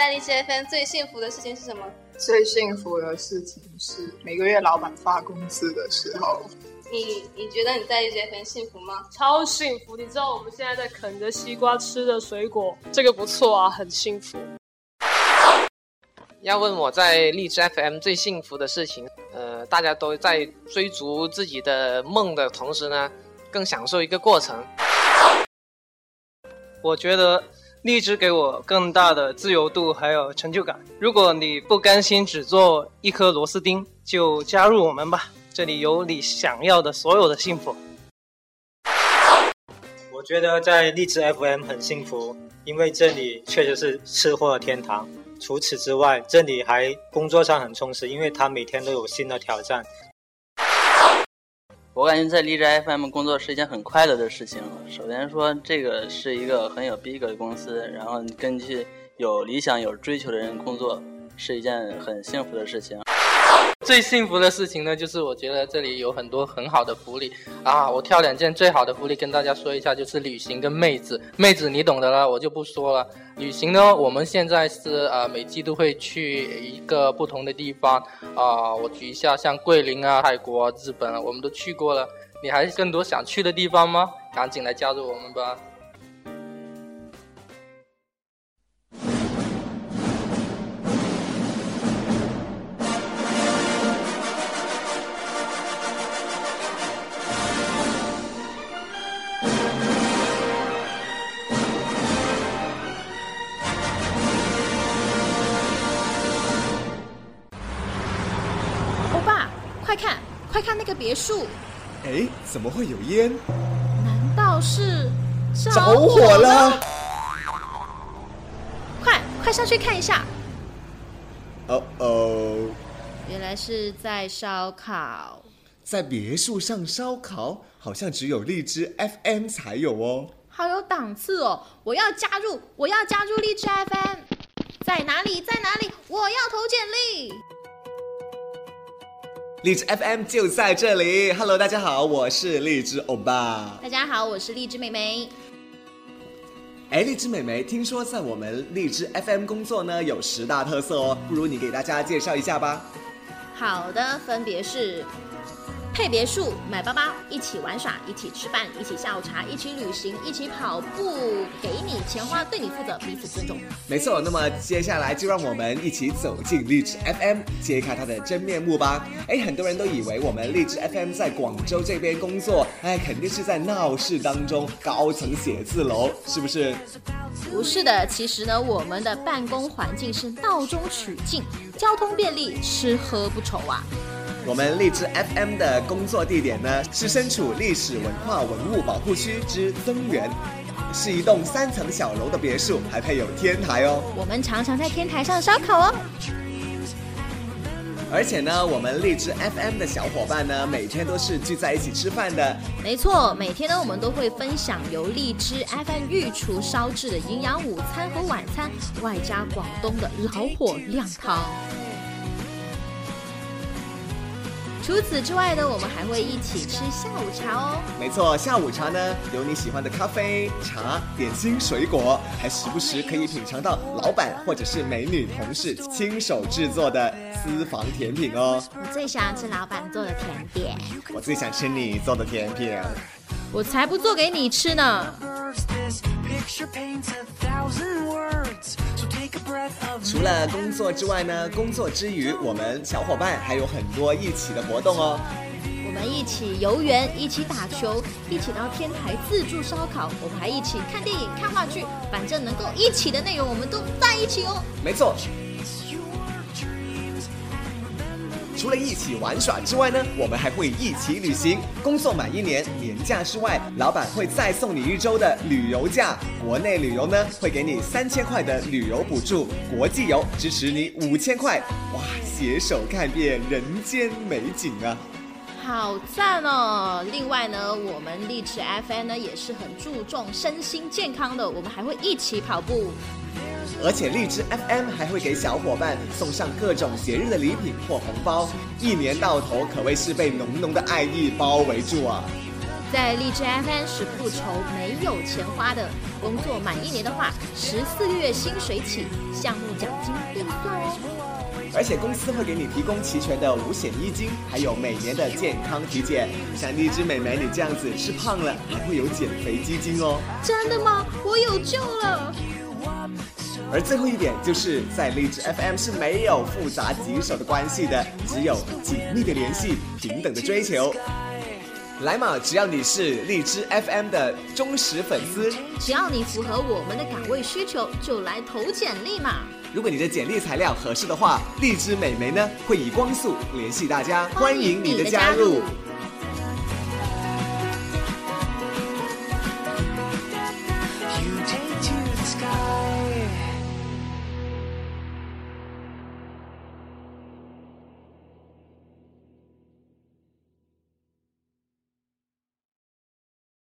在荔枝 FM 最幸福的事情是什么？最幸福的事情是每个月老板发工资的时候。你你觉得你在荔枝 FM 幸福吗？超幸福！你知道我们现在在啃着西瓜，吃着水果，这个不错啊，很幸福。要问我在荔枝 FM 最幸福的事情，呃，大家都在追逐自己的梦的同时呢，更享受一个过程。我觉得荔枝给我更大的自由度还有成就感。如果你不甘心只做一颗螺丝钉，就加入我们吧，这里有你想要的所有的幸福。我觉得在荔枝 FM 很幸福，因为这里确实是吃货的天堂。除此之外，这里还工作上很充实，因为他每天都有新的挑战。我感觉在荔枝 FM 工作是一件很快乐的事情。首先说，这个是一个很有逼格的公司，然后根据有理想、有追求的人工作，是一件很幸福的事情。最幸福的事情呢，就是我觉得这里有很多很好的福利啊！我挑两件最好的福利跟大家说一下，就是旅行跟妹子。妹子你懂得了，我就不说了。旅行呢，我们现在是呃每季都会去一个不同的地方啊。我举一下，像桂林啊、泰国、日本啊，我们都去过了。你还更多想去的地方吗？赶紧来加入我们吧！别墅，哎，怎么会有烟？难道是着火了？快快上去看一下！哦哦，原来是在烧烤，在别墅上烧烤，好像只有荔枝 FM 才有哦。好有档次哦！我要加入，我要加入荔枝 FM，在哪里？在哪里？我荔枝 FM 就在这里，Hello，大家好，我是荔枝欧巴。大家好，我是荔枝妹妹。哎，荔枝妹妹，听说在我们荔枝 FM 工作呢，有十大特色哦，不如你给大家介绍一下吧。好的，分别是。配别墅，买包包，一起玩耍，一起吃饭，一起下午茶，一起旅行，一起跑步，给你钱花，对你负责，彼此尊重。没错，那么接下来就让我们一起走进荔枝 FM，揭开它的真面目吧。哎，很多人都以为我们荔枝 FM 在广州这边工作，哎，肯定是在闹市当中，高层写字楼，是不是？不是的，其实呢，我们的办公环境是闹中取静，交通便利，吃喝不愁啊。我们荔枝 FM 的工作地点呢，是身处历史文化文物保护区之增园，是一栋三层小楼的别墅，还配有天台哦。我们常常在天台上烧烤哦。而且呢，我们荔枝 FM 的小伙伴呢，每天都是聚在一起吃饭的。没错，每天呢，我们都会分享由荔枝 FM 御厨烧制的营养午餐和晚餐，外加广东的老火靓汤。除此之外呢，我们还会一起吃下午茶哦。没错，下午茶呢有你喜欢的咖啡、茶、点心、水果，还时不时可以品尝到老板或者是美女同事亲手制作的私房甜品哦。我最喜欢吃老板做的甜点。我最想吃你做的甜品。我才不做给你吃呢。除了工作之外呢，工作之余，我们小伙伴还有很多一起的活动哦。我们一起游园，一起打球，一起到天台自助烧烤，我们还一起看电影、看话剧，反正能够一起的内容，我们都在一起哦。没错。除了一起玩耍之外呢，我们还会一起旅行。工作满一年，年假之外，老板会再送你一周的旅游假。国内旅游呢，会给你三千块的旅游补助；国际游支持你五千块。哇，携手看遍人间美景啊！好赞哦！另外呢，我们励志 FM 呢也是很注重身心健康的，我们还会一起跑步。而且荔枝 FM 还会给小伙伴送上各种节日的礼品或红包，一年到头可谓是被浓浓的爱意包围住啊！在荔枝 FM 是不愁没有钱花的，工作满一年的话，十四个月薪水起，项目奖金另算哦。而且公司会给你提供齐全的五险一金，还有每年的健康体检。像荔枝美眉你这样子吃胖了，还会有减肥基金哦。真的吗？我有救了！而最后一点就是在荔枝 FM 是没有复杂棘手的关系的，只有紧密的联系，平等的追求。来嘛，只要你是荔枝 FM 的忠实粉丝，只要你符合我们的岗位需求，就来投简历嘛。如果你的简历材料合适的话，荔枝美眉呢会以光速联系大家，欢迎你的加入。